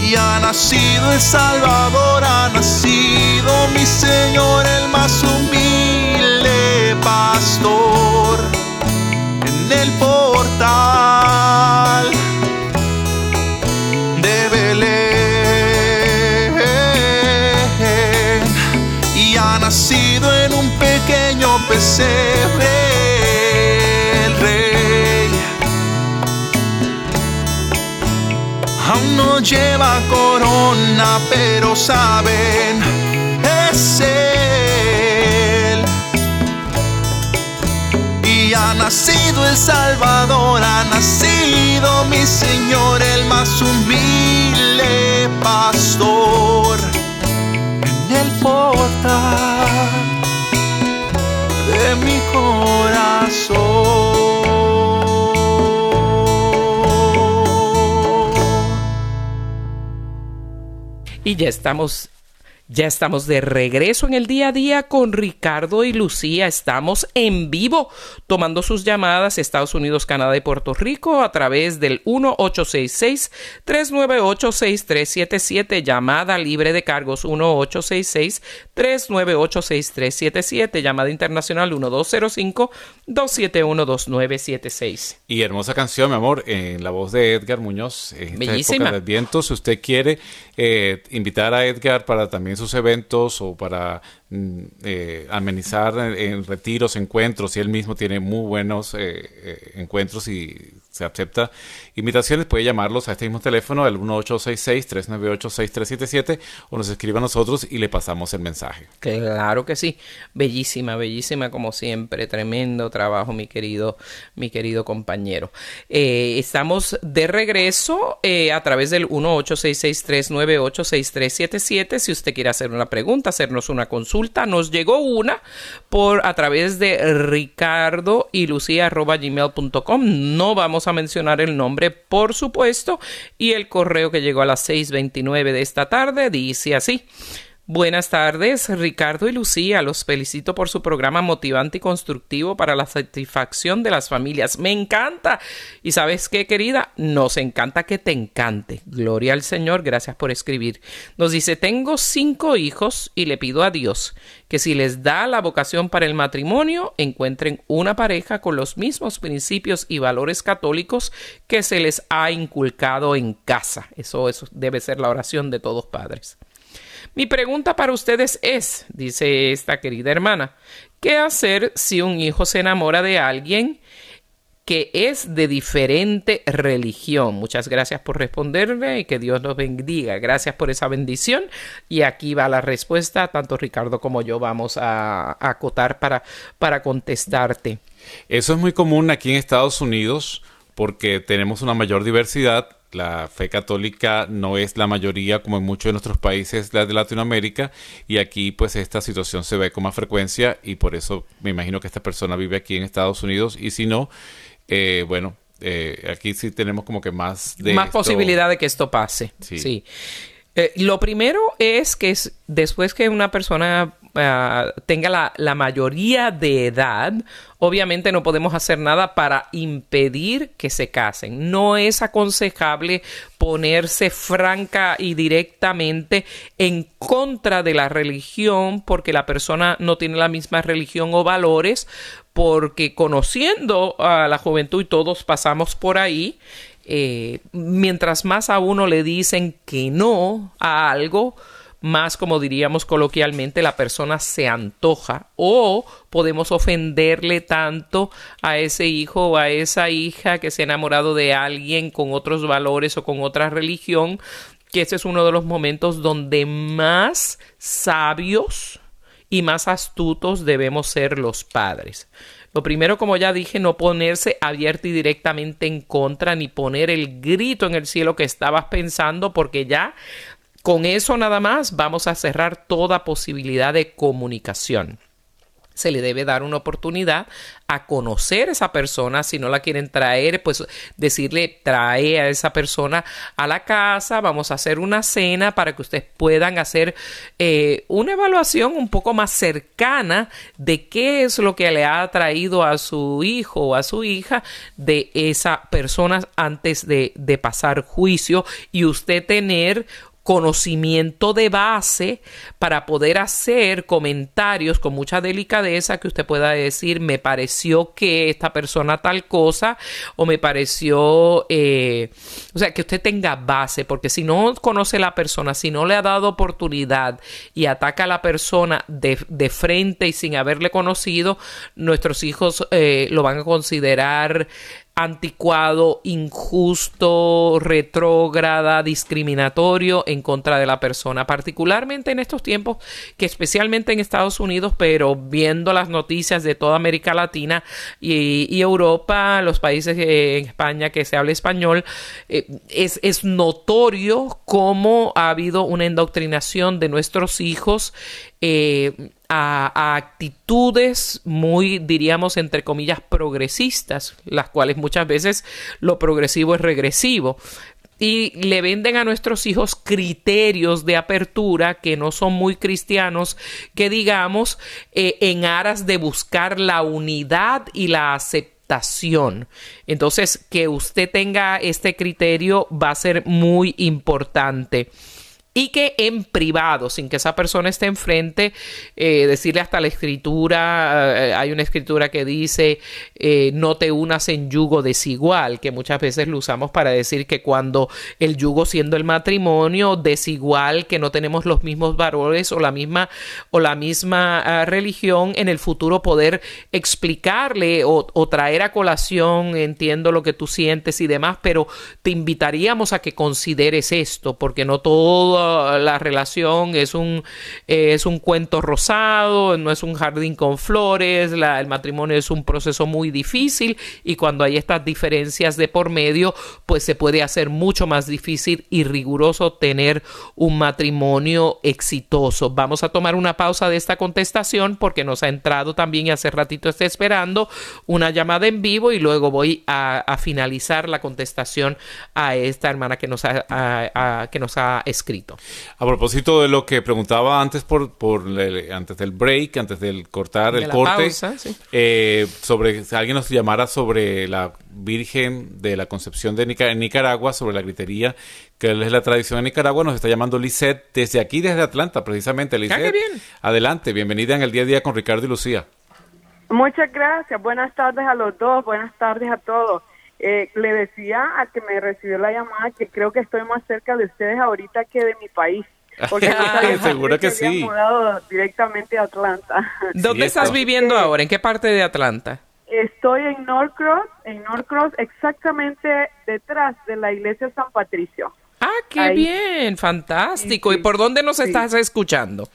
Y ha nacido el Salvador, ha nacido mi Señor, el más humilde pastor, en el portal de Belén. nacido en un pesebre el rey. Aún no lleva corona, pero saben, es él. Y ha nacido el Salvador, ha nacido mi Señor, el más humilde pastor el portal de mi corazón. Y ya estamos ya estamos de regreso en el día a día con Ricardo y Lucía. Estamos en vivo tomando sus llamadas Estados Unidos, Canadá y Puerto Rico a través del 1866-398-6377. Llamada libre de cargos 1866-398-6377. Llamada internacional 1205-271-2976. Y hermosa canción, mi amor, en la voz de Edgar Muñoz. En Bellísima. Época viento, si usted quiere eh, invitar a Edgar para también sus eventos o para mm, eh, amenizar en, retiros, encuentros, y él mismo tiene muy buenos eh, eh, encuentros y se acepta invitaciones, puede llamarlos a este mismo teléfono, al 1866-398-6377, o nos escriba a nosotros y le pasamos el mensaje. Claro que sí, bellísima, bellísima como siempre, tremendo trabajo, mi querido, mi querido compañero. Eh, estamos de regreso eh, a través del 1866-398-6377, si usted quiere hacer una pregunta, hacernos una consulta, nos llegó una por a través de ricardo y lucía gmail.com, no vamos a mencionar el nombre, por supuesto, y el correo que llegó a las 6.29 de esta tarde dice así. Buenas tardes, Ricardo y Lucía. Los felicito por su programa motivante y constructivo para la satisfacción de las familias. Me encanta. Y sabes qué, querida, nos encanta que te encante. Gloria al Señor, gracias por escribir. Nos dice, tengo cinco hijos y le pido a Dios que si les da la vocación para el matrimonio, encuentren una pareja con los mismos principios y valores católicos que se les ha inculcado en casa. Eso, eso debe ser la oración de todos padres. Mi pregunta para ustedes es, dice esta querida hermana, ¿qué hacer si un hijo se enamora de alguien que es de diferente religión. Muchas gracias por responderme y que Dios nos bendiga. Gracias por esa bendición. Y aquí va la respuesta. Tanto Ricardo como yo vamos a, acotar para, para contestarte. Eso es muy común aquí en Estados Unidos porque tenemos una mayor diversidad la fe católica no es la mayoría como en muchos de nuestros países de Latinoamérica y aquí pues esta situación se ve con más frecuencia y por eso me imagino que esta persona vive aquí en Estados Unidos y si no, eh, bueno, eh, aquí sí tenemos como que más de... Más posibilidad de que esto pase. Sí. Eh, lo primero es que después que una persona Ah, tenga la, mayoría de edad, obviamente no podemos hacer nada para impedir que se casen. No es aconsejable ponerse franca y directamente en contra de la religión porque la persona no tiene la misma religión o valores, porque conociendo a la juventud todos pasamos por ahí, eh, mientras más a uno le dicen que no a algo, más como diríamos coloquialmente, la persona se antoja o podemos ofenderle tanto a ese hijo o a esa hija que se ha enamorado de alguien con otros valores o con otra religión, que ese es uno de los momentos donde más sabios y más astutos debemos ser los padres. Lo primero, como ya dije, no ponerse abierto y directamente en contra, ni poner el grito en el cielo que estabas pensando, porque ya con eso nada más vamos a cerrar toda posibilidad de comunicación. Se le debe dar una oportunidad a conocer a esa persona. Si no la quieren traer, pues decirle trae a esa persona a la casa. Vamos a hacer una cena para que ustedes puedan hacer eh, una evaluación un poco más cercana de qué es lo que le ha traído a su hijo o a su hija de esa persona antes de, de pasar juicio y usted tener conocimiento de base para poder hacer comentarios con mucha delicadeza que usted pueda decir me pareció que esta persona tal cosa o me pareció eh, o sea que usted tenga base porque si no conoce la persona si no le ha dado oportunidad y ataca a la persona de, de frente y sin haberle conocido nuestros hijos eh, lo van a considerar anticuado, injusto, retrógrada, discriminatorio en contra de la persona, particularmente en estos tiempos que especialmente en Estados Unidos, pero viendo las noticias de toda América Latina y, Europa, los países en España que se habla español, eh, es, es notorio cómo ha habido una indoctrinación de nuestros hijos eh, a, actitudes muy, diríamos, entre comillas, progresistas, las cuales muchas veces lo progresivo es regresivo. Y le venden a nuestros hijos criterios de apertura que no son muy cristianos, que digamos, eh, en aras de buscar la unidad y la aceptación. Entonces, que usted tenga este criterio va a ser muy importante y que en privado, sin que esa persona esté enfrente, eh, decirle hasta la escritura, eh, hay una escritura que dice eh, no te unas en yugo desigual, que muchas veces lo usamos para decir que cuando el yugo siendo el matrimonio desigual, que no tenemos los mismos valores o la misma o la misma ah, religión, en el futuro poder explicarle o, o traer a colación, entiendo lo que tú sientes y demás, pero te invitaríamos a que consideres esto, porque no todo la relación es un, es un cuento rosado, no es un jardín con flores, el matrimonio es un proceso muy difícil y cuando hay estas diferencias de por medio, pues se puede hacer mucho más difícil y riguroso tener un matrimonio exitoso. Vamos a tomar una pausa de esta contestación porque nos ha entrado también y hace ratito está esperando una llamada en vivo y luego voy a, finalizar la contestación a esta hermana que nos ha, que nos ha escrito. A propósito de lo que preguntaba antes por, por antes del break, antes del cortar el corte, eh, sobre si alguien nos llamara sobre la Virgen de la Concepción de Nicaragua, sobre la gritería, que es la tradición en Nicaragua, nos está llamando Lisette desde aquí, desde Atlanta, precisamente. Ah, Lisette, bien. adelante, bienvenida en el día a día con Ricardo y Lucía. Muchas gracias, buenas tardes a los dos, buenas tardes a todos. Eh, le decía a que me recibió la llamada que creo que estoy más cerca de ustedes ahorita que de mi país. Porque seguro que, sí. mudado directamente a Atlanta. ¿Dónde estás viviendo ahora? ¿En qué parte de Atlanta? Estoy en Norcross, en Norcross, exactamente detrás de la iglesia San Patricio. Ah, qué bien, fantástico. ¿Y por dónde nos estás escuchando?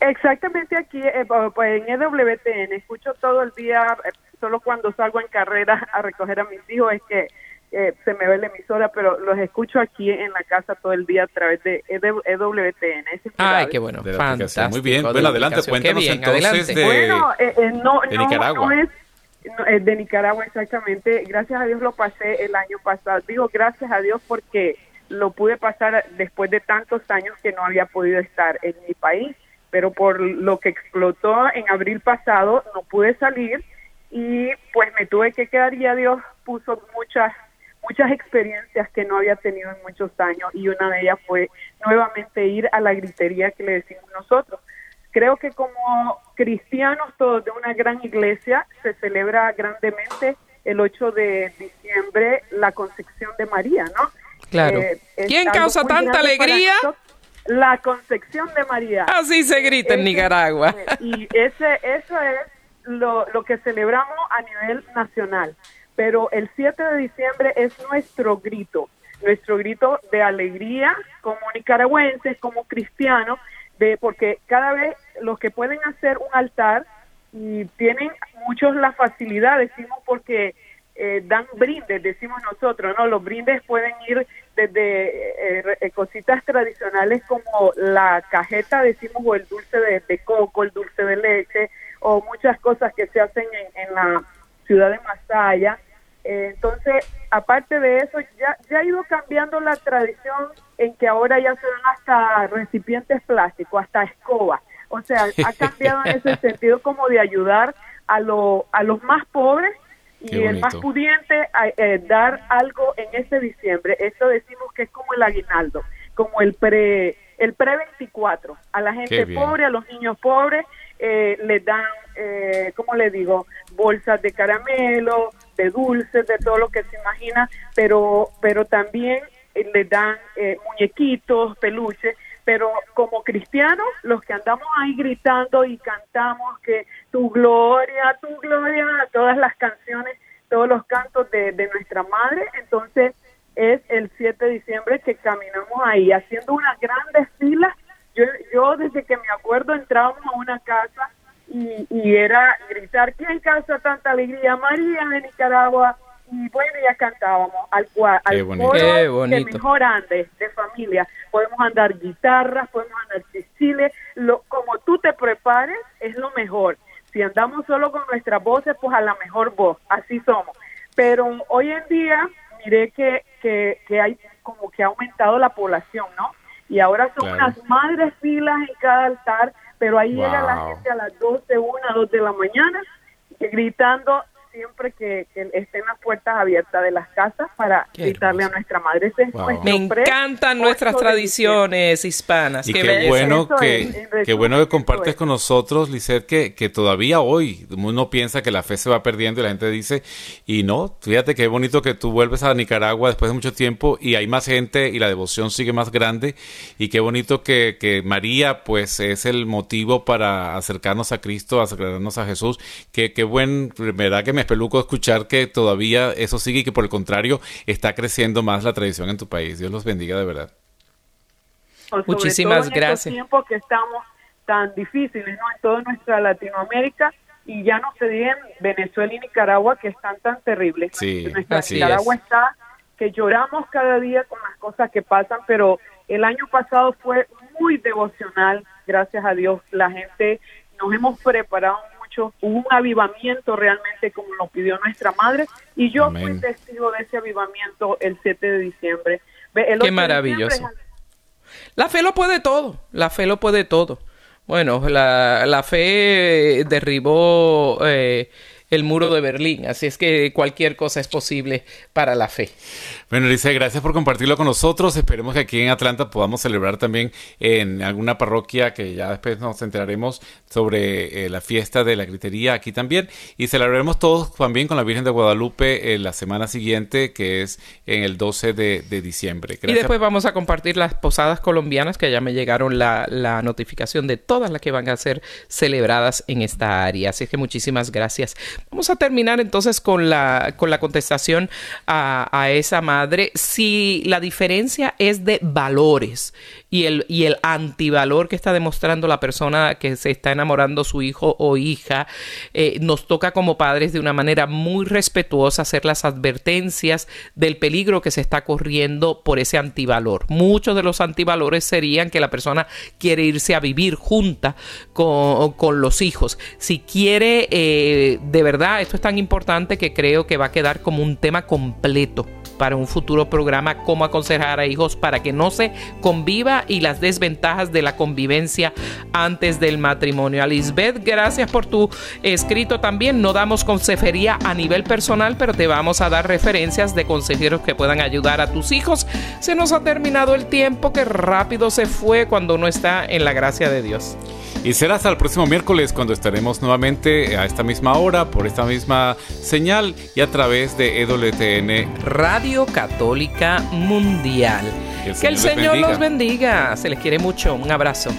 Exactamente aquí, eh, pues en EWTN. Escucho todo el día, eh, solo cuando salgo en carrera a recoger a mis hijos es que eh, se me ve la emisora, pero los escucho aquí en la casa todo el día a través de EWTN. Ay, qué bueno, fantástico. Muy bien, bueno, adelante, cuéntanos entonces de, bueno, no, de Nicaragua. No, es, de Nicaragua exactamente. Gracias a Dios lo pasé el año pasado. Digo gracias a Dios porque lo pude pasar después de tantos años que no había podido estar en mi país, pero por lo que explotó en abril pasado no pude salir y pues me tuve que quedar y a Dios puso muchas muchas experiencias que no había tenido en muchos años y una de ellas fue nuevamente ir a la gritería que le decimos nosotros. Creo que como cristianos todos de una gran iglesia se celebra grandemente el 8 de diciembre la concepción de María, ¿no? Claro. Eh, ¿Quién causa tanta alegría? La concepción de María. Así se grita en Nicaragua. Y ese, eso es lo, lo que celebramos a nivel nacional. Pero el 7 de diciembre es nuestro grito, nuestro grito de alegría como nicaragüenses, como cristianos, de porque cada vez los que pueden hacer un altar y tienen muchos la facilidad, decimos porque eh, dan brindes, decimos nosotros, ¿no? Los brindes pueden ir desde eh, eh, cositas tradicionales como la cajeta, decimos, o el dulce de, coco, el dulce de leche, o muchas cosas que se hacen en, la ciudad de Masaya. entonces, aparte de eso, ya, ya ha ido cambiando la tradición en que ahora ya se dan hasta recipientes plásticos, hasta escobas. O sea, ha cambiado en ese sentido como de ayudar a, lo, a los más pobres y el más pudiente eh, dar algo en ese diciembre. Eso decimos que es como el aguinaldo, como el pre el pre 24. A la gente pobre, a los niños pobres eh, les dan, eh, ¿cómo le digo? Bolsas de caramelo, de dulces, de todo lo que se imagina, pero pero también eh, les dan muñequitos, peluches pero como cristianos, los que andamos ahí gritando y cantamos que tu gloria, tu gloria, todas las canciones, todos los cantos de, nuestra madre, entonces es el 7 de diciembre que caminamos ahí haciendo unas grandes filas. Yo, yo desde que me acuerdo entrábamos a una casa y, y era gritar, ¿quién causa tanta alegría? María de Nicaragua, y bueno, ya cantábamos al, cual, al coro que mejor ande de familia. Podemos andar guitarras, podemos andar chichiles, lo, como tú te prepares es lo mejor. Si andamos solo con nuestras voces, pues a la mejor voz, así somos. Pero hoy en día, miré que, que, que hay como que ha aumentado la población, ¿no? Y ahora son unas madres filas en cada altar, pero ahí llega la gente a las 12, 1, 2 de la mañana gritando siempre que, estén las puertas abiertas de las casas para gritarle a nuestra madre. Me encantan nuestras tradiciones hispanas. Y qué, bueno que, qué bueno que compartes con nosotros, Lisset, que, que todavía hoy uno piensa que la fe se va perdiendo y la gente dice, y no, fíjate qué bonito que tú vuelves a Nicaragua después de mucho tiempo y hay más gente y la devoción sigue más grande y qué bonito que, que María pues es el motivo para acercarnos a Cristo, acercarnos a Jesús. Qué, qué buen, verdad que me peluco escuchar que todavía eso sigue y que por el contrario está creciendo más la tradición en tu país. Dios los bendiga de verdad. Pues Muchísimas gracias. En tiempos que estamos tan difíciles ¿no? en toda nuestra Latinoamérica y ya no se digan Venezuela y Nicaragua que están tan terribles. Sí, nuestra Nicaragua está que lloramos cada día con las cosas que pasan, pero el año pasado fue muy devocional, gracias a Dios. La gente nos hemos preparado hubo un avivamiento realmente como lo pidió nuestra madre y yo fui testigo de ese avivamiento el 7 de diciembre. Qué maravilloso. La fe lo puede todo, la fe lo puede todo. Bueno, la, la fe derribó eh, el muro de Berlín. Así es que cualquier cosa es posible para la fe. Bueno, Elisa, gracias por compartirlo con nosotros. Esperemos que aquí en Atlanta podamos celebrar también en alguna parroquia que ya después nos enteraremos sobre eh, la fiesta de la gritería aquí también. Y celebraremos todos también con la Virgen de Guadalupe en la semana siguiente, que es en el 12 de, diciembre. Y después vamos a compartir las posadas colombianas, que ya me llegaron la, la notificación de todas las que van a ser celebradas en esta área. Así que muchísimas gracias. Vamos a terminar entonces con la, con la contestación a, a esa madre. Si la diferencia es de valores y el, antivalor que está demostrando la persona que se está enamorando su hijo o hija, eh, nos toca como padres de una manera muy respetuosa hacer las advertencias del peligro que se está corriendo por ese antivalor. Muchos de los antivalores serían que la persona quiere irse a vivir junta con, con los hijos. Si quiere, eh, de verdad, esto es tan importante que creo que va a quedar como un tema completo para un futuro programa cómo aconsejar a hijos para que no se conviva y las desventajas de la convivencia antes del matrimonio. A Lisbeth, gracias por tu escrito también. No damos consejería a nivel personal, pero te vamos a dar referencias de consejeros que puedan ayudar a tus hijos. Se nos ha terminado el tiempo que rápido se fue cuando uno está en la gracia de Dios. Y será hasta el próximo miércoles cuando estaremos nuevamente a esta misma hora, por esta misma señal y a través de EWTN Radio Católica Mundial. Que el Señor, los bendiga. Se les quiere mucho. Un abrazo.